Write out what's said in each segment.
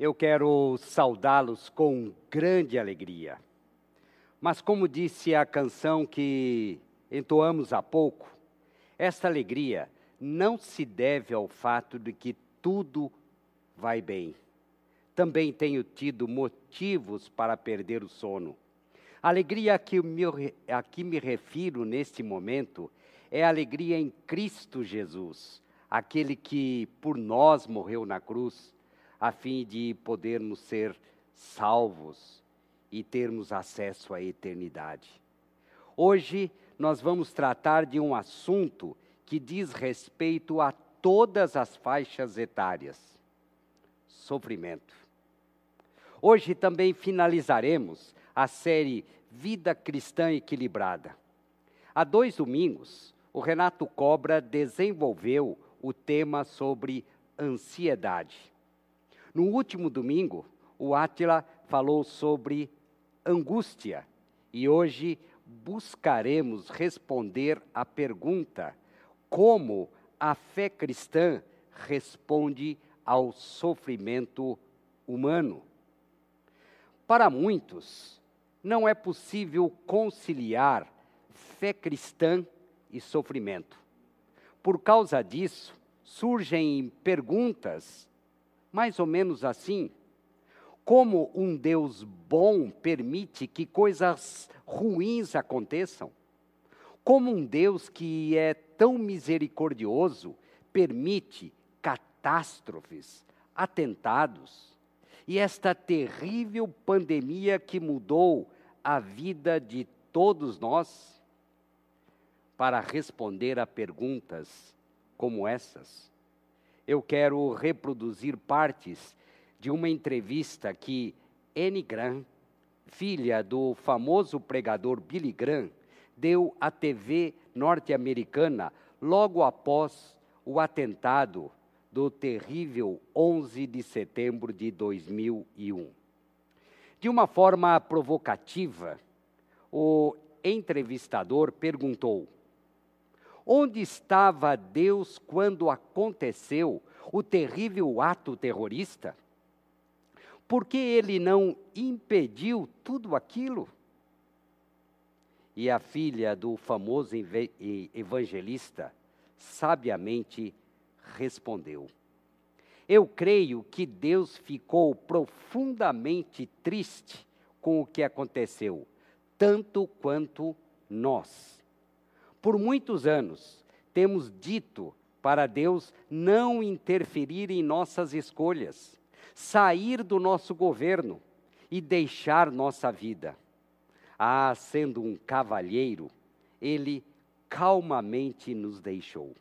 eu quero saudá-los com grande alegria. Mas, como disse a canção que entoamos há pouco, esta alegria não se deve ao fato de que tudo vai bem. Também tenho tido motivos para perder o sono. A alegria a que, me, a que me refiro neste momento é a alegria em Cristo Jesus, aquele que por nós morreu na cruz a fim de podermos ser salvos e termos acesso à eternidade. Hoje nós vamos tratar de um assunto que diz respeito a todas as faixas etárias: sofrimento. Hoje também finalizaremos a série Vida Cristã Equilibrada. Há dois domingos, o Renato Cobra desenvolveu o tema sobre ansiedade. No último domingo, o Átila falou sobre angústia e hoje buscaremos responder à pergunta: como a fé cristã responde ao sofrimento humano? Para muitos, não é possível conciliar fé cristã e sofrimento. Por causa disso, surgem perguntas mais ou menos assim. Como um Deus bom permite que coisas ruins aconteçam? Como um Deus que é tão misericordioso permite catástrofes, atentados e esta terrível pandemia que mudou a vida de todos nós? Para responder a perguntas como essas, eu quero reproduzir partes de uma entrevista que Anne Graham, filha do famoso pregador Billy Graham, deu à TV norte-americana logo após o atentado do terrível 11 de setembro de 2001. De uma forma provocativa, o entrevistador perguntou: Onde estava Deus quando aconteceu o terrível ato terrorista? Por que ele não impediu tudo aquilo? E a filha do famoso evangelista sabiamente respondeu: Eu creio que Deus ficou profundamente triste com o que aconteceu, tanto quanto nós. Por muitos anos, temos dito para Deus não interferir em nossas escolhas, sair do nosso governo e deixar nossa vida. Ah, sendo um cavalheiro, ele calmamente nos deixou.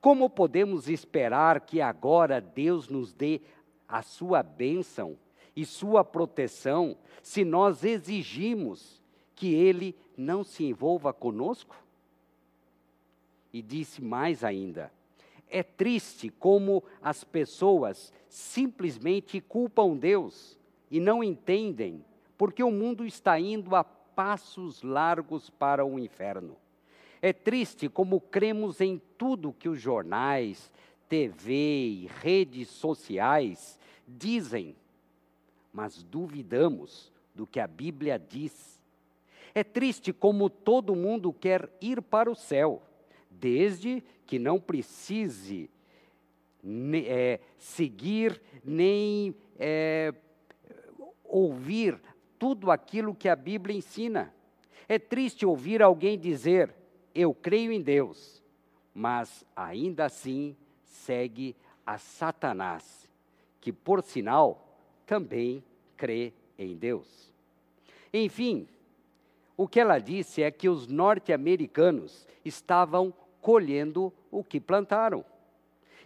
Como podemos esperar que agora Deus nos dê a sua bênção e sua proteção se nós exigimos que Ele não se envolva conosco? E disse mais ainda: É triste como as pessoas simplesmente culpam Deus e não entendem porque o mundo está indo a passos largos para o inferno. É triste como cremos em tudo que os jornais, TV e redes sociais dizem, mas duvidamos do que a Bíblia diz. É triste como todo mundo quer ir para o céu, desde que não precise é, seguir nem é, ouvir tudo aquilo que a Bíblia ensina. É triste ouvir alguém dizer, eu creio em Deus, mas ainda assim segue a Satanás, que por sinal também crê em Deus. Enfim, o que ela disse é que os norte-americanos estavam colhendo o que plantaram.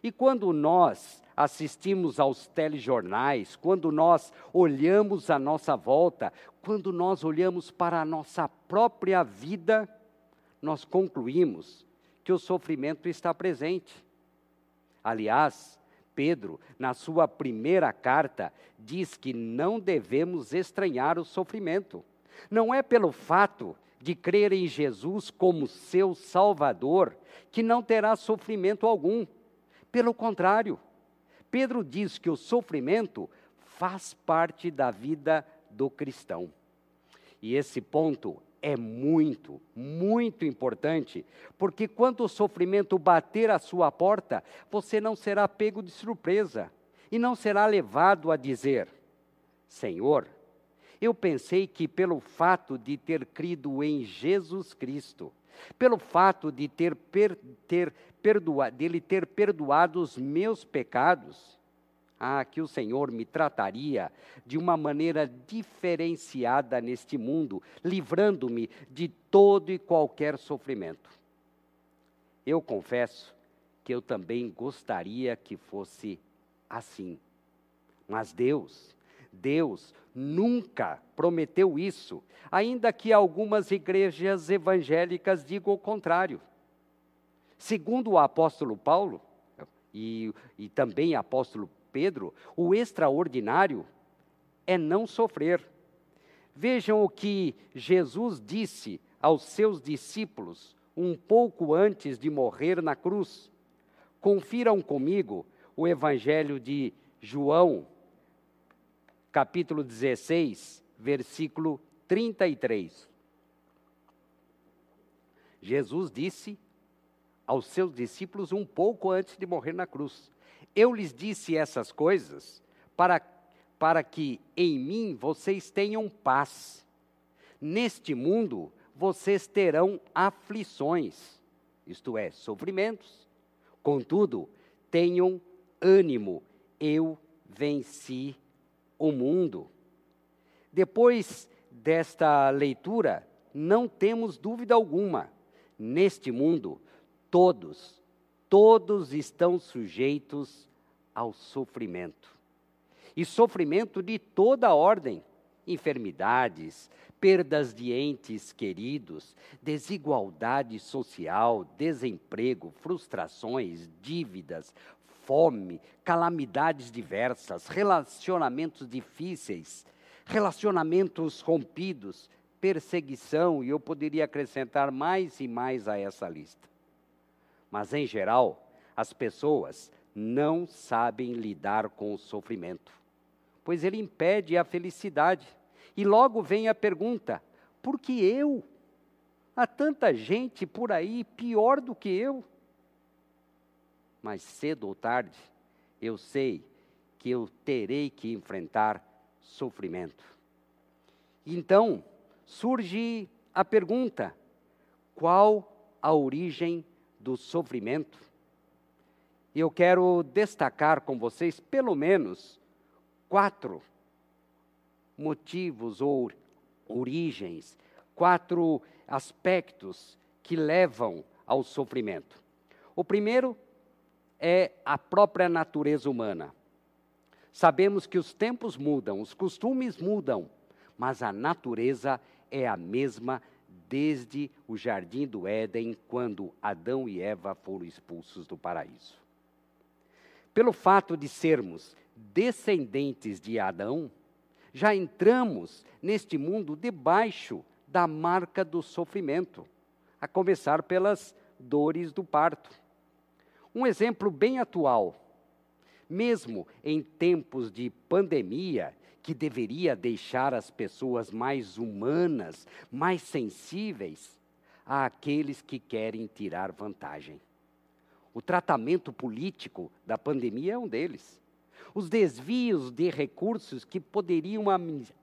E quando nós assistimos aos telejornais, quando nós olhamos à nossa volta, quando nós olhamos para a nossa própria vida, nós concluímos que o sofrimento está presente. Aliás, Pedro, na sua primeira carta, diz que não devemos estranhar o sofrimento. Não é pelo fato de crer em Jesus como seu Salvador, que não terá sofrimento algum. Pelo contrário, Pedro diz que o sofrimento faz parte da vida do cristão. E esse ponto é muito, muito importante, porque quando o sofrimento bater à sua porta, você não será pego de surpresa e não será levado a dizer: Senhor, eu pensei que pelo fato de ter crido em Jesus Cristo, pelo fato de ter, per, ter dele ter perdoado os meus pecados, ah, que o Senhor me trataria de uma maneira diferenciada neste mundo, livrando-me de todo e qualquer sofrimento. Eu confesso que eu também gostaria que fosse assim. Mas Deus, Deus nunca prometeu isso, ainda que algumas igrejas evangélicas digam o contrário. Segundo o apóstolo Paulo, e, e também apóstolo Pedro, o extraordinário é não sofrer. Vejam o que Jesus disse aos seus discípulos um pouco antes de morrer na cruz. Confiram comigo o Evangelho de João, capítulo 16, versículo 33. Jesus disse aos seus discípulos um pouco antes de morrer na cruz: eu lhes disse essas coisas para, para que em mim vocês tenham paz. Neste mundo vocês terão aflições, isto é, sofrimentos. Contudo, tenham ânimo, eu venci o mundo. Depois desta leitura, não temos dúvida alguma, neste mundo, todos todos estão sujeitos ao sofrimento. E sofrimento de toda ordem: enfermidades, perdas de entes queridos, desigualdade social, desemprego, frustrações, dívidas, fome, calamidades diversas, relacionamentos difíceis, relacionamentos rompidos, perseguição, e eu poderia acrescentar mais e mais a essa lista. Mas, em geral, as pessoas não sabem lidar com o sofrimento, pois ele impede a felicidade. E logo vem a pergunta: por que eu? Há tanta gente por aí pior do que eu. Mas cedo ou tarde, eu sei que eu terei que enfrentar sofrimento. Então, surge a pergunta: qual a origem do sofrimento. Eu quero destacar com vocês pelo menos quatro motivos ou origens, quatro aspectos que levam ao sofrimento. O primeiro é a própria natureza humana. Sabemos que os tempos mudam, os costumes mudam, mas a natureza é a mesma desde o jardim do Éden, quando Adão e Eva foram expulsos do paraíso. Pelo fato de sermos descendentes de Adão, já entramos neste mundo debaixo da marca do sofrimento, a começar pelas dores do parto. Um exemplo bem atual. Mesmo em tempos de pandemia que deveria deixar as pessoas mais humanas, mais sensíveis àqueles que querem tirar vantagem. O tratamento político da pandemia é um deles. Os desvios de recursos que poderiam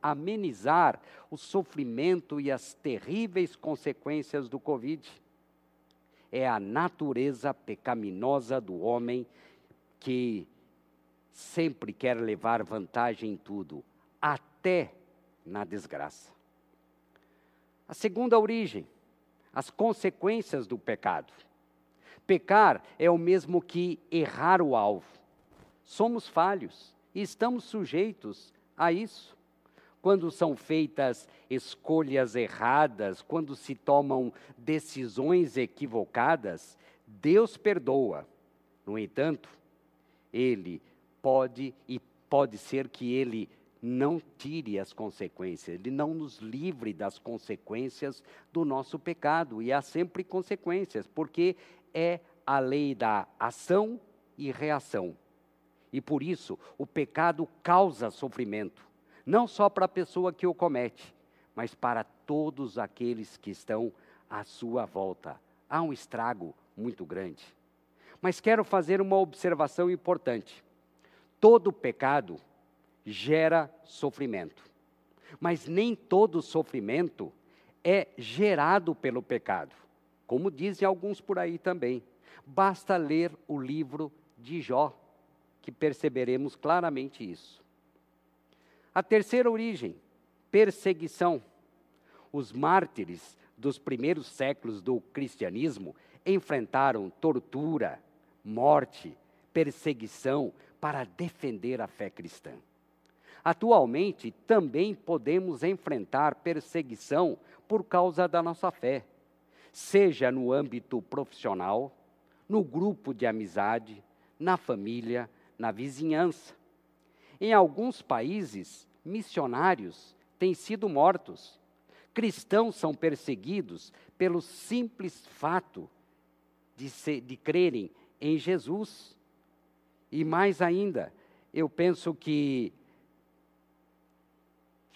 amenizar o sofrimento e as terríveis consequências do Covid. É a natureza pecaminosa do homem que sempre quer levar vantagem em tudo, até na desgraça. A segunda origem, as consequências do pecado. Pecar é o mesmo que errar o alvo. Somos falhos e estamos sujeitos a isso. Quando são feitas escolhas erradas, quando se tomam decisões equivocadas, Deus perdoa. No entanto, Ele pode e pode ser que ele não tire as consequências, ele não nos livre das consequências do nosso pecado. E há sempre consequências, porque é a lei da ação e reação. E por isso, o pecado causa sofrimento, não só para a pessoa que o comete, mas para todos aqueles que estão à sua volta. Há um estrago muito grande. Mas quero fazer uma observação importante. Todo pecado gera sofrimento. Mas nem todo sofrimento é gerado pelo pecado, como dizem alguns por aí também. Basta ler o livro de Jó, que perceberemos claramente isso. A terceira origem, perseguição. Os mártires dos primeiros séculos do cristianismo enfrentaram tortura, morte, perseguição para defender a fé cristã. Atualmente, também podemos enfrentar perseguição por causa da nossa fé, seja no âmbito profissional, no grupo de amizade, na família, na vizinhança. Em alguns países, missionários têm sido mortos. Cristãos são perseguidos pelo simples fato de, de crerem em Jesus. E mais ainda, eu penso que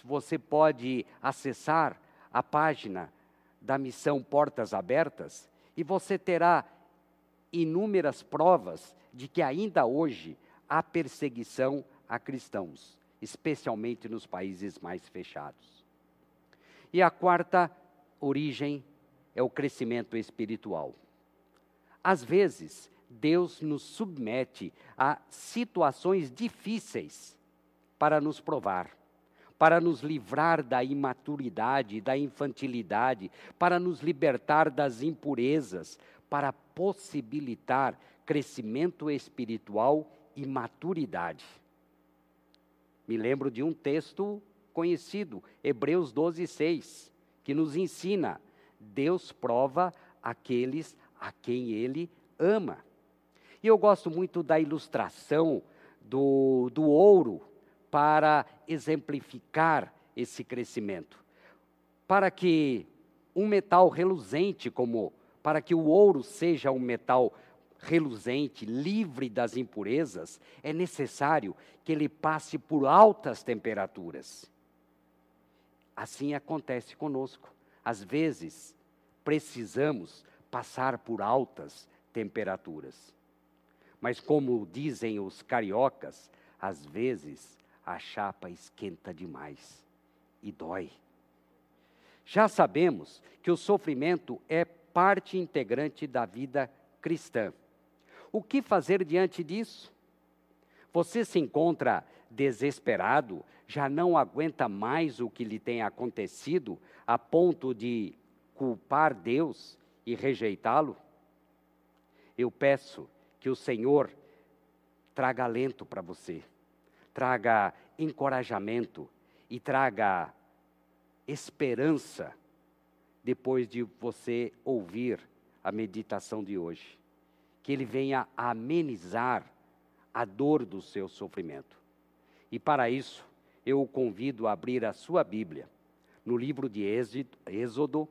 você pode acessar a página da missão Portas Abertas e você terá inúmeras provas de que ainda hoje há perseguição a cristãos, especialmente nos países mais fechados. E a quarta origem é o crescimento espiritual. Às vezes, Deus nos submete a situações difíceis para nos provar, para nos livrar da imaturidade, da infantilidade, para nos libertar das impurezas, para possibilitar crescimento espiritual e maturidade. Me lembro de um texto conhecido, Hebreus 12, 6, que nos ensina: Deus prova aqueles a quem Ele ama. E eu gosto muito da ilustração do, do ouro para exemplificar esse crescimento. Para que um metal reluzente como para que o ouro seja um metal reluzente, livre das impurezas, é necessário que ele passe por altas temperaturas. Assim acontece conosco. Às vezes, precisamos passar por altas temperaturas. Mas, como dizem os cariocas, às vezes a chapa esquenta demais e dói. Já sabemos que o sofrimento é parte integrante da vida cristã. O que fazer diante disso? Você se encontra desesperado, já não aguenta mais o que lhe tem acontecido, a ponto de culpar Deus e rejeitá-lo? Eu peço que o Senhor traga alento para você, traga encorajamento e traga esperança depois de você ouvir a meditação de hoje. Que ele venha amenizar a dor do seu sofrimento. E para isso, eu o convido a abrir a sua Bíblia. No livro de Êxodo,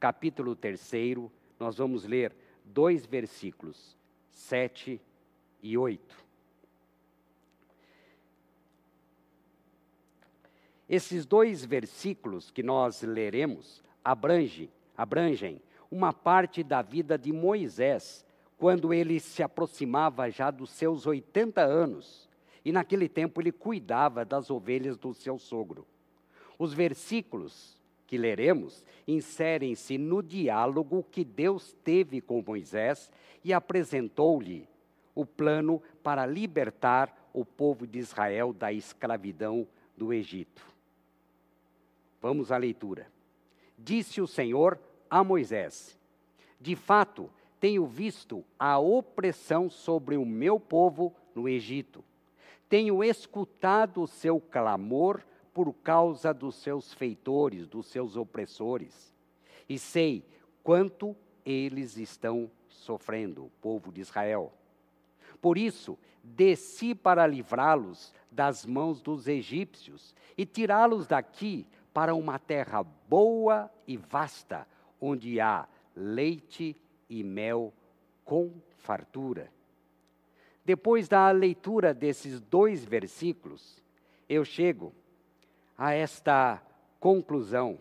capítulo 3, nós vamos ler dois versículos, 7 e 8. Esses dois versículos que nós leremos abrange, abrangem uma parte da vida de Moisés, quando ele se aproximava já dos seus 80 anos, e naquele tempo ele cuidava das ovelhas do seu sogro. Os versículos que leremos inserem-se no diálogo que Deus teve com Moisés e apresentou-lhe o plano para libertar o povo de Israel da escravidão do Egito. Vamos à leitura. Disse o Senhor a Moisés: De fato, tenho visto a opressão sobre o meu povo no Egito. Tenho escutado o seu clamor por causa dos seus feitores, dos seus opressores. E sei quanto eles estão sofrendo, o povo de Israel. Por isso, desci para livrá-los das mãos dos egípcios e tirá-los daqui para uma terra boa e vasta, onde há leite e mel com fartura. depois da leitura desses dois versículos, eu chego a esta conclusão,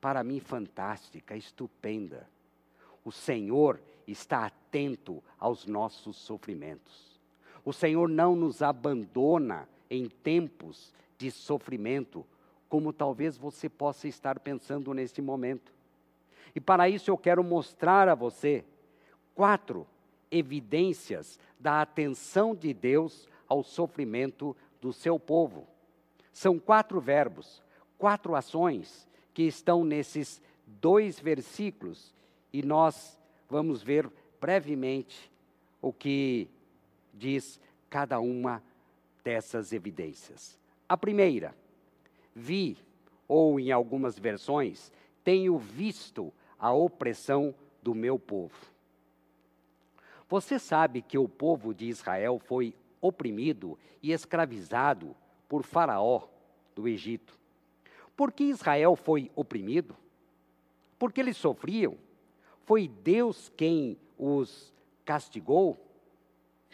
para mim fantástica, estupenda. O Senhor está atento aos nossos sofrimentos. O Senhor não nos abandona em tempos de sofrimento, como talvez você possa estar pensando neste momento. E para isso eu quero mostrar a você quatro evidências da atenção de Deus ao sofrimento do seu povo. São quatro verbos, quatro ações que estão nesses dois versículos e nós vamos ver brevemente o que diz cada uma dessas evidências. A primeira, vi, ou em algumas versões, tenho visto a opressão do meu povo. Você sabe que o povo de Israel foi oprimido e escravizado por Faraó do Egito. Por que Israel foi oprimido? Porque eles sofriam? Foi Deus quem os castigou?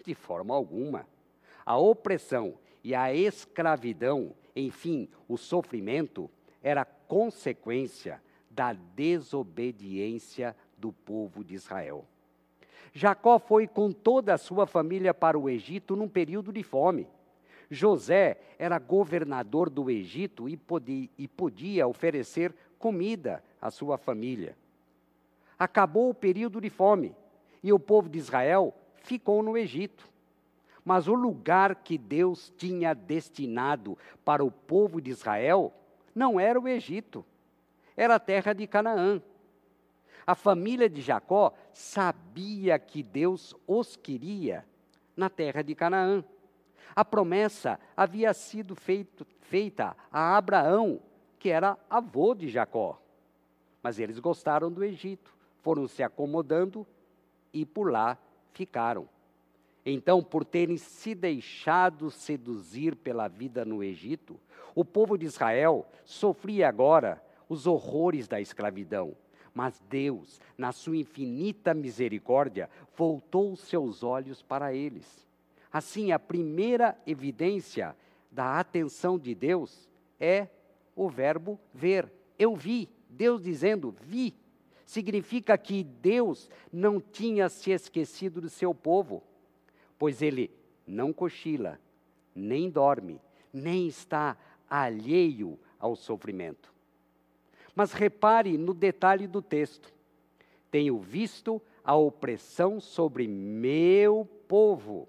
De forma alguma. A opressão e a escravidão, enfim, o sofrimento, era consequência da desobediência do povo de Israel. Jacó foi com toda a sua família para o Egito num período de fome. José era governador do Egito e podia, e podia oferecer comida à sua família. Acabou o período de fome e o povo de Israel ficou no Egito. Mas o lugar que Deus tinha destinado para o povo de Israel não era o Egito, era a terra de Canaã. A família de Jacó sabia que Deus os queria na terra de Canaã. A promessa havia sido feito, feita a Abraão, que era avô de Jacó. Mas eles gostaram do Egito, foram se acomodando e por lá ficaram. Então, por terem se deixado seduzir pela vida no Egito, o povo de Israel sofria agora os horrores da escravidão. Mas Deus, na sua infinita misericórdia, voltou seus olhos para eles. Assim, a primeira evidência da atenção de Deus é o verbo ver. Eu vi, Deus dizendo, vi. Significa que Deus não tinha se esquecido do seu povo, pois ele não cochila, nem dorme, nem está alheio ao sofrimento. Mas repare no detalhe do texto. Tenho visto a opressão sobre meu povo.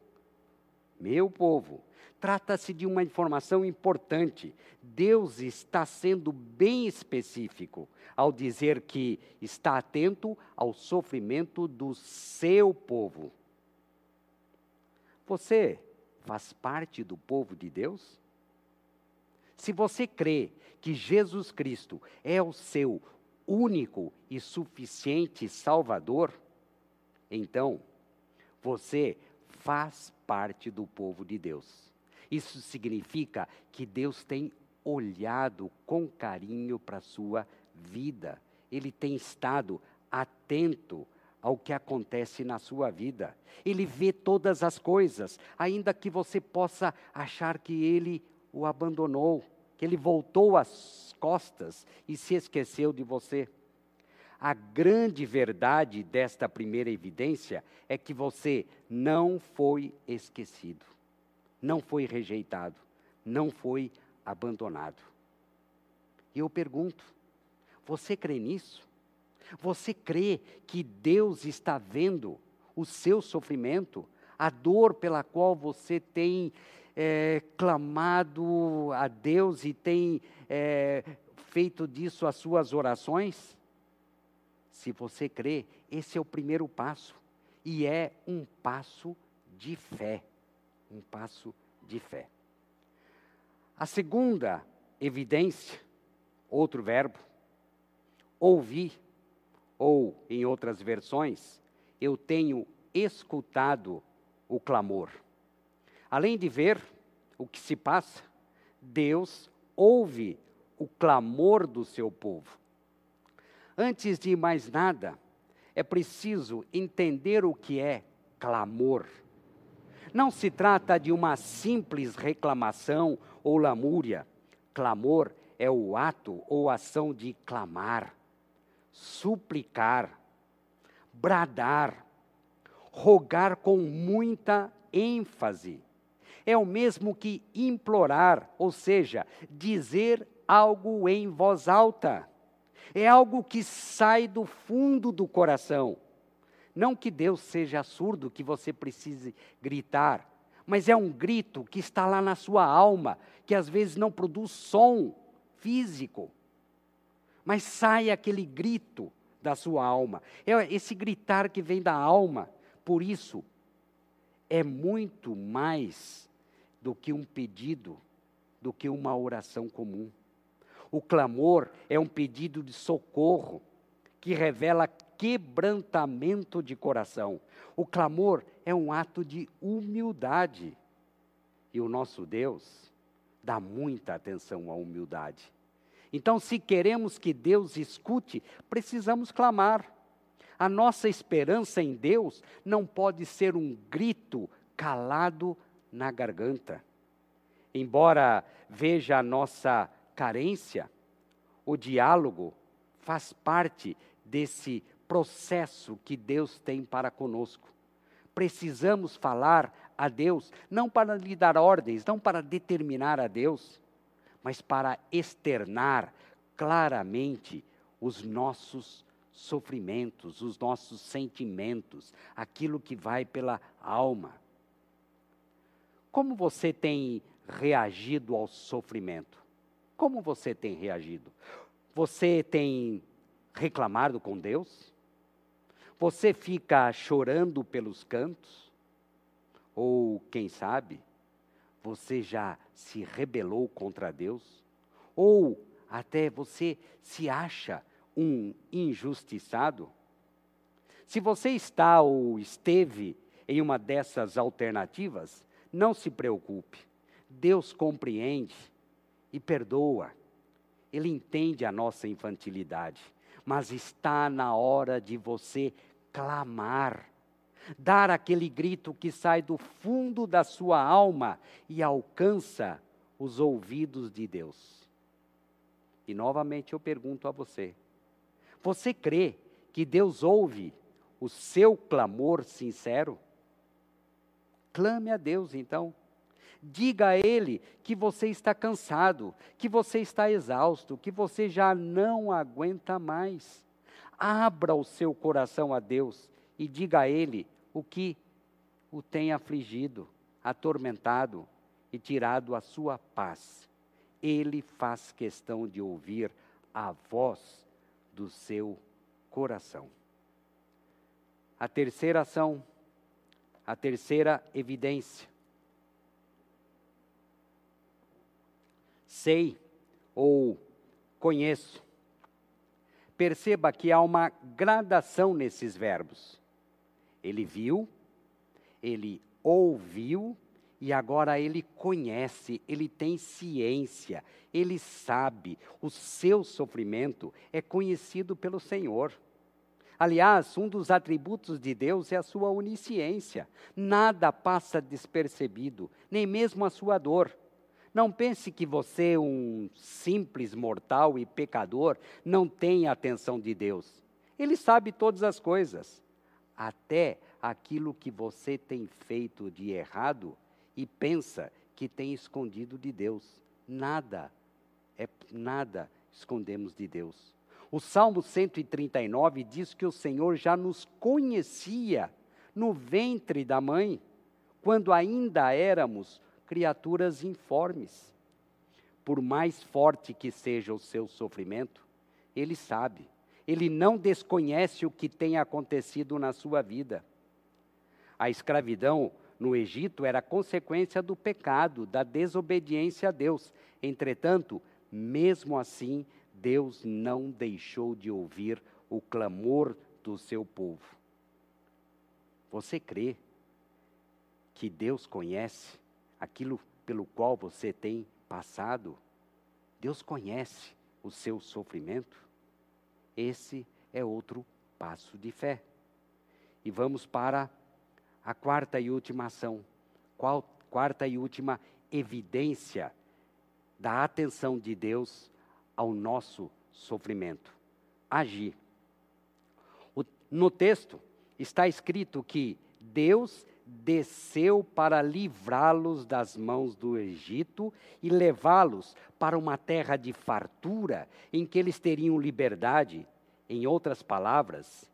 Meu povo. Trata-se de uma informação importante. Deus está sendo bem específico ao dizer que está atento ao sofrimento do seu povo. Você faz parte do povo de Deus? Se você crê que Jesus Cristo é o seu único e suficiente Salvador, então você faz parte do povo de Deus. Isso significa que Deus tem olhado com carinho para a sua vida. Ele tem estado atento ao que acontece na sua vida. Ele vê todas as coisas, ainda que você possa achar que ele o abandonou que ele voltou as costas e se esqueceu de você. A grande verdade desta primeira evidência é que você não foi esquecido, não foi rejeitado, não foi abandonado. E eu pergunto: você crê nisso? Você crê que Deus está vendo o seu sofrimento, a dor pela qual você tem é, clamado a Deus e tem é, feito disso as suas orações? Se você crê, esse é o primeiro passo. E é um passo de fé. Um passo de fé. A segunda evidência, outro verbo, ouvir, ou em outras versões, eu tenho escutado o clamor. Além de ver o que se passa, Deus ouve o clamor do seu povo. Antes de mais nada, é preciso entender o que é clamor. Não se trata de uma simples reclamação ou lamúria. Clamor é o ato ou ação de clamar, suplicar, bradar, rogar com muita ênfase. É o mesmo que implorar, ou seja, dizer algo em voz alta. É algo que sai do fundo do coração. Não que Deus seja surdo, que você precise gritar, mas é um grito que está lá na sua alma, que às vezes não produz som físico, mas sai aquele grito da sua alma. É esse gritar que vem da alma. Por isso, é muito mais do que um pedido, do que uma oração comum. O clamor é um pedido de socorro que revela quebrantamento de coração. O clamor é um ato de humildade. E o nosso Deus dá muita atenção à humildade. Então, se queremos que Deus escute, precisamos clamar. A nossa esperança em Deus não pode ser um grito calado na garganta. Embora veja a nossa carência, o diálogo faz parte desse processo que Deus tem para conosco. Precisamos falar a Deus, não para lhe dar ordens, não para determinar a Deus, mas para externar claramente os nossos sofrimentos, os nossos sentimentos, aquilo que vai pela alma. Como você tem reagido ao sofrimento? Como você tem reagido? Você tem reclamado com Deus? Você fica chorando pelos cantos? Ou, quem sabe, você já se rebelou contra Deus? Ou até você se acha um injustiçado? Se você está ou esteve em uma dessas alternativas, não se preocupe. Deus compreende e perdoa. Ele entende a nossa infantilidade, mas está na hora de você clamar, dar aquele grito que sai do fundo da sua alma e alcança os ouvidos de Deus. E novamente eu pergunto a você: você crê que Deus ouve o seu clamor sincero? Clame a Deus então. Diga a Ele que você está cansado, que você está exausto, que você já não aguenta mais. Abra o seu coração a Deus e diga a Ele o que o tem afligido, atormentado e tirado a sua paz. Ele faz questão de ouvir a voz do seu coração. A terceira ação, a terceira evidência. Sei ou conheço Perceba que há uma gradação nesses verbos. Ele viu, ele ouviu e agora ele conhece, ele tem ciência, ele sabe, o seu sofrimento é conhecido pelo Senhor. Aliás, um dos atributos de Deus é a sua onisciência. Nada passa despercebido, nem mesmo a sua dor. Não pense que você, um simples mortal e pecador, não tem a atenção de Deus. Ele sabe todas as coisas, até aquilo que você tem feito de errado e pensa que tem escondido de Deus. Nada, é nada escondemos de Deus. O Salmo 139 diz que o Senhor já nos conhecia no ventre da mãe, quando ainda éramos criaturas informes. Por mais forte que seja o seu sofrimento, ele sabe, ele não desconhece o que tem acontecido na sua vida. A escravidão no Egito era consequência do pecado, da desobediência a Deus. Entretanto, mesmo assim, Deus não deixou de ouvir o clamor do seu povo. Você crê que Deus conhece aquilo pelo qual você tem passado. Deus conhece o seu sofrimento. Esse é outro passo de fé. E vamos para a quarta e última ação: quarta e última evidência da atenção de Deus ao nosso sofrimento: agir. O, no texto está escrito que Deus desceu para livrá-los das mãos do Egito e levá-los para uma terra de fartura em que eles teriam liberdade. Em outras palavras,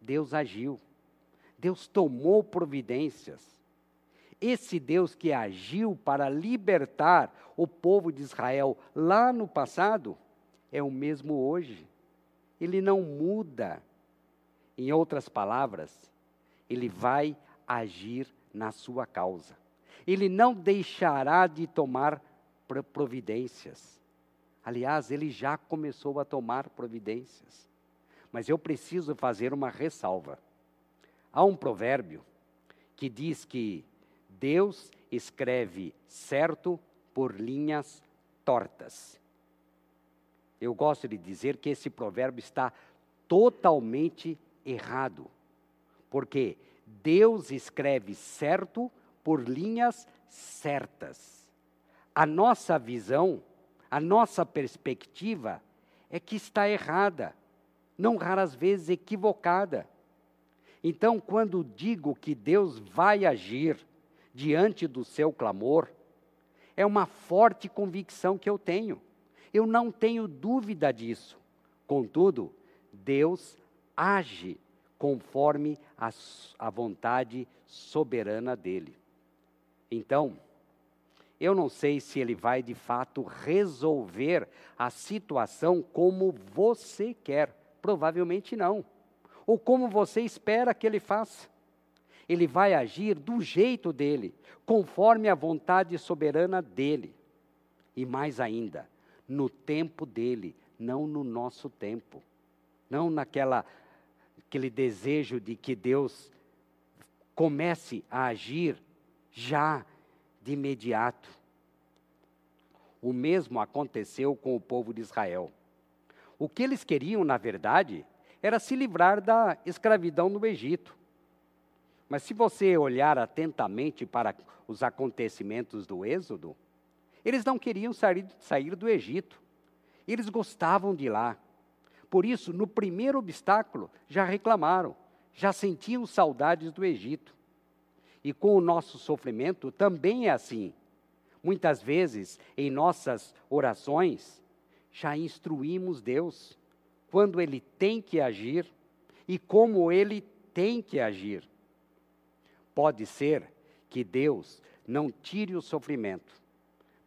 Deus agiu. Deus tomou providências. Esse Deus que agiu para libertar o povo de Israel lá no passado é o mesmo hoje. Ele não muda. Em outras palavras, ele vai agir na sua causa. Ele não deixará de tomar providências. Aliás, ele já começou a tomar providências. Mas eu preciso fazer uma ressalva. Há um provérbio que diz que Deus escreve certo por linhas tortas. Eu gosto de dizer que esse provérbio está totalmente errado. Porque Deus escreve certo por linhas certas. A nossa visão, a nossa perspectiva é que está errada, não raras vezes equivocada. Então, quando digo que Deus vai agir diante do seu clamor, é uma forte convicção que eu tenho. Eu não tenho dúvida disso. Contudo, Deus age conforme a, a vontade soberana dele. Então, eu não sei se ele vai de fato resolver a situação como você quer. Provavelmente não. Ou como você espera que ele faça. Ele vai agir do jeito dele, conforme a vontade soberana dele. E mais ainda, no tempo dele, não no nosso tempo. Não naquela aquele desejo de que Deus comece a agir já de imediato. O mesmo aconteceu com o povo de Israel. O que eles queriam, na verdade, era se livrar da escravidão no Egito. Mas se você olhar atentamente para os acontecimentos do Êxodo, eles não queriam sair, sair do Egito. Eles gostavam de lá. Por isso, no primeiro obstáculo, já reclamaram, já sentiam saudades do Egito. E com o nosso sofrimento também é assim. Muitas vezes, em nossas orações, já instruímos Deus quando Ele tem que agir e como Ele tem que agir. Pode ser que Deus não tire o sofrimento,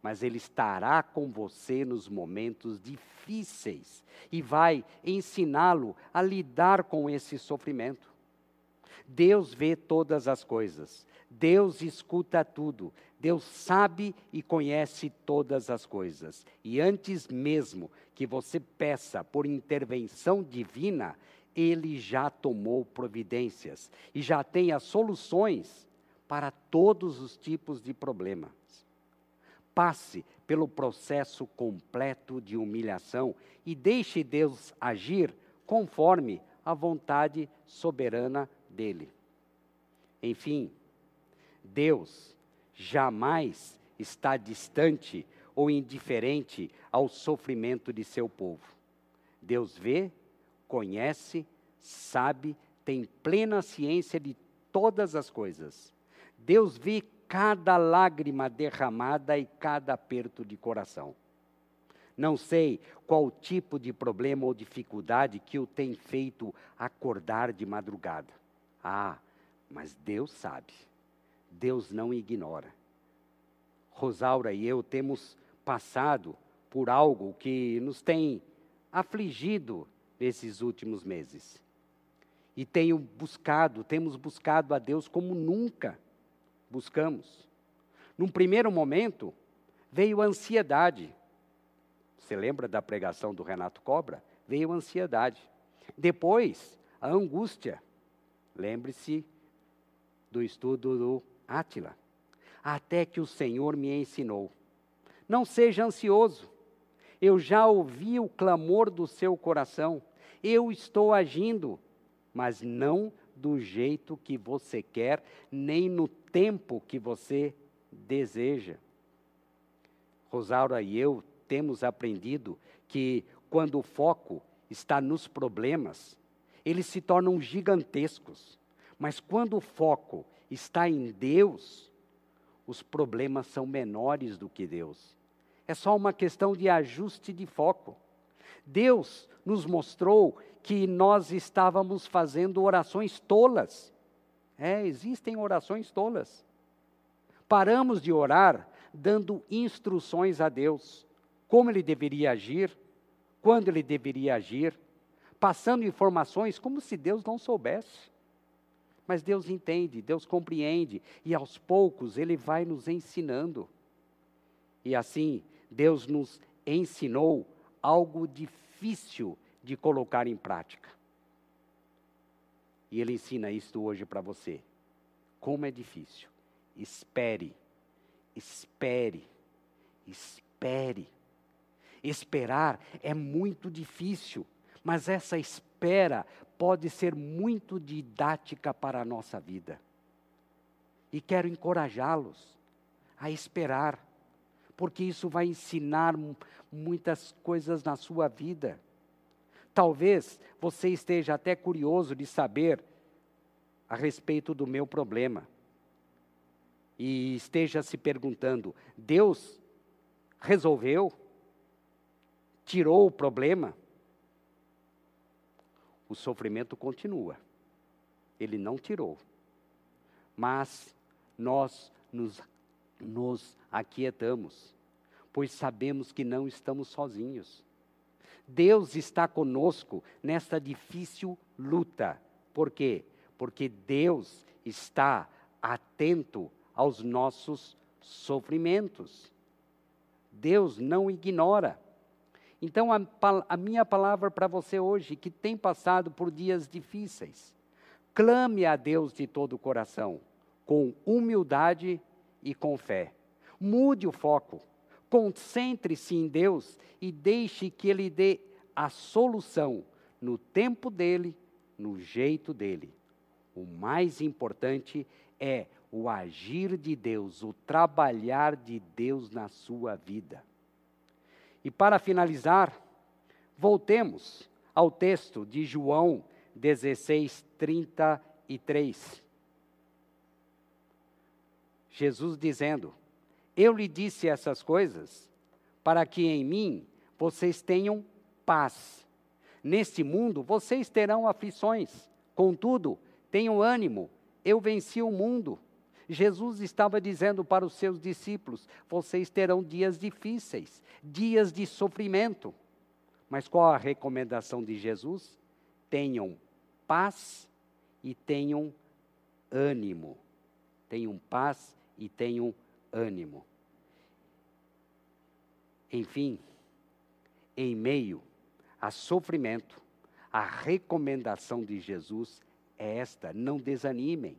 mas Ele estará com você nos momentos difíceis e vai ensiná-lo a lidar com esse sofrimento. Deus vê todas as coisas, Deus escuta tudo, Deus sabe e conhece todas as coisas. E antes mesmo que você peça por intervenção divina, Ele já tomou providências e já tem as soluções para todos os tipos de problemas passe pelo processo completo de humilhação e deixe Deus agir conforme a vontade soberana dele. Enfim, Deus jamais está distante ou indiferente ao sofrimento de seu povo. Deus vê, conhece, sabe, tem plena ciência de todas as coisas. Deus vê cada lágrima derramada e cada aperto de coração. Não sei qual tipo de problema ou dificuldade que o tem feito acordar de madrugada. Ah, mas Deus sabe. Deus não ignora. Rosaura e eu temos passado por algo que nos tem afligido nesses últimos meses. E tenho buscado, temos buscado a Deus como nunca buscamos. Num primeiro momento, veio a ansiedade. Você lembra da pregação do Renato Cobra? Veio a ansiedade. Depois, a angústia. Lembre-se do estudo do Átila. Até que o Senhor me ensinou. Não seja ansioso. Eu já ouvi o clamor do seu coração. Eu estou agindo, mas não do jeito que você quer, nem no tempo que você deseja. Rosaura e eu temos aprendido que quando o foco está nos problemas, eles se tornam gigantescos. Mas quando o foco está em Deus, os problemas são menores do que Deus. É só uma questão de ajuste de foco. Deus nos mostrou que nós estávamos fazendo orações tolas. É, existem orações tolas. Paramos de orar dando instruções a Deus, como ele deveria agir, quando ele deveria agir, passando informações como se Deus não soubesse. Mas Deus entende, Deus compreende, e aos poucos Ele vai nos ensinando. E assim, Deus nos ensinou algo difícil de colocar em prática. E Ele ensina isto hoje para você. Como é difícil. Espere, espere, espere. Esperar é muito difícil, mas essa espera pode ser muito didática para a nossa vida. E quero encorajá-los a esperar, porque isso vai ensinar muitas coisas na sua vida. Talvez você esteja até curioso de saber a respeito do meu problema. E esteja se perguntando: Deus resolveu? Tirou o problema? o sofrimento continua. Ele não tirou. Mas nós nos, nos aquietamos, pois sabemos que não estamos sozinhos. Deus está conosco nesta difícil luta. Por quê? Porque Deus está atento aos nossos sofrimentos. Deus não ignora. Então, a, a minha palavra para você hoje, que tem passado por dias difíceis, clame a Deus de todo o coração, com humildade e com fé. Mude o foco, concentre-se em Deus e deixe que Ele dê a solução no tempo dele, no jeito dele. O mais importante é o agir de Deus, o trabalhar de Deus na sua vida. E para finalizar, voltemos ao texto de João 16, 33. Jesus dizendo: Eu lhe disse essas coisas para que em mim vocês tenham paz. Neste mundo vocês terão aflições, contudo, tenham ânimo, eu venci o mundo. Jesus estava dizendo para os seus discípulos: vocês terão dias difíceis, dias de sofrimento. Mas qual a recomendação de Jesus? Tenham paz e tenham ânimo. Tenham paz e tenham ânimo. Enfim, em meio a sofrimento, a recomendação de Jesus é esta: não desanimem.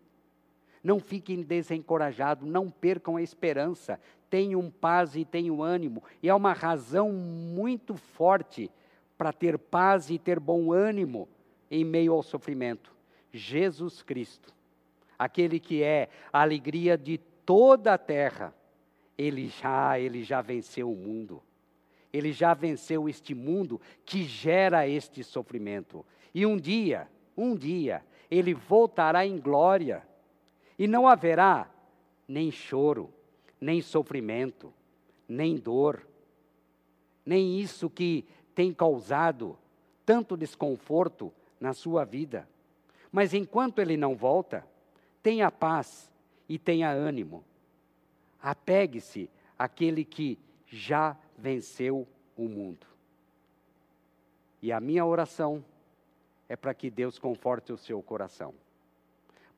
Não fiquem desencorajados, não percam a esperança, tenham paz e tenham ânimo. E há uma razão muito forte para ter paz e ter bom ânimo em meio ao sofrimento: Jesus Cristo, aquele que é a alegria de toda a terra. Ele já, ele já venceu o mundo. Ele já venceu este mundo que gera este sofrimento. E um dia, um dia, ele voltará em glória e não haverá nem choro, nem sofrimento, nem dor, nem isso que tem causado tanto desconforto na sua vida. Mas enquanto ele não volta, tenha paz e tenha ânimo. Apegue-se àquele que já venceu o mundo. E a minha oração é para que Deus conforte o seu coração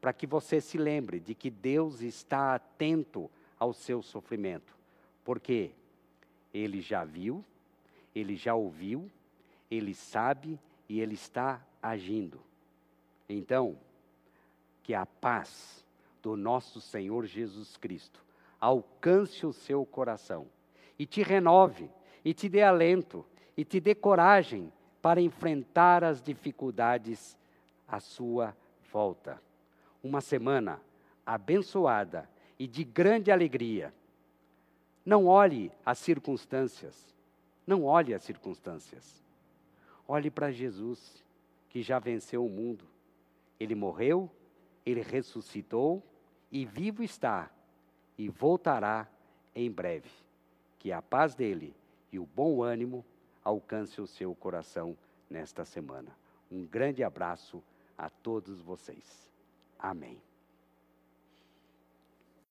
para que você se lembre de que Deus está atento ao seu sofrimento, porque Ele já viu, Ele já ouviu, Ele sabe e Ele está agindo. Então, que a paz do nosso Senhor Jesus Cristo alcance o seu coração e te renove, e te dê alento, e te dê coragem para enfrentar as dificuldades à sua volta. Uma semana abençoada e de grande alegria. Não olhe as circunstâncias. Não olhe as circunstâncias. Olhe para Jesus, que já venceu o mundo. Ele morreu, ele ressuscitou e vivo está e voltará em breve. Que a paz dele e o bom ânimo alcance o seu coração nesta semana. Um grande abraço a todos vocês. Amém.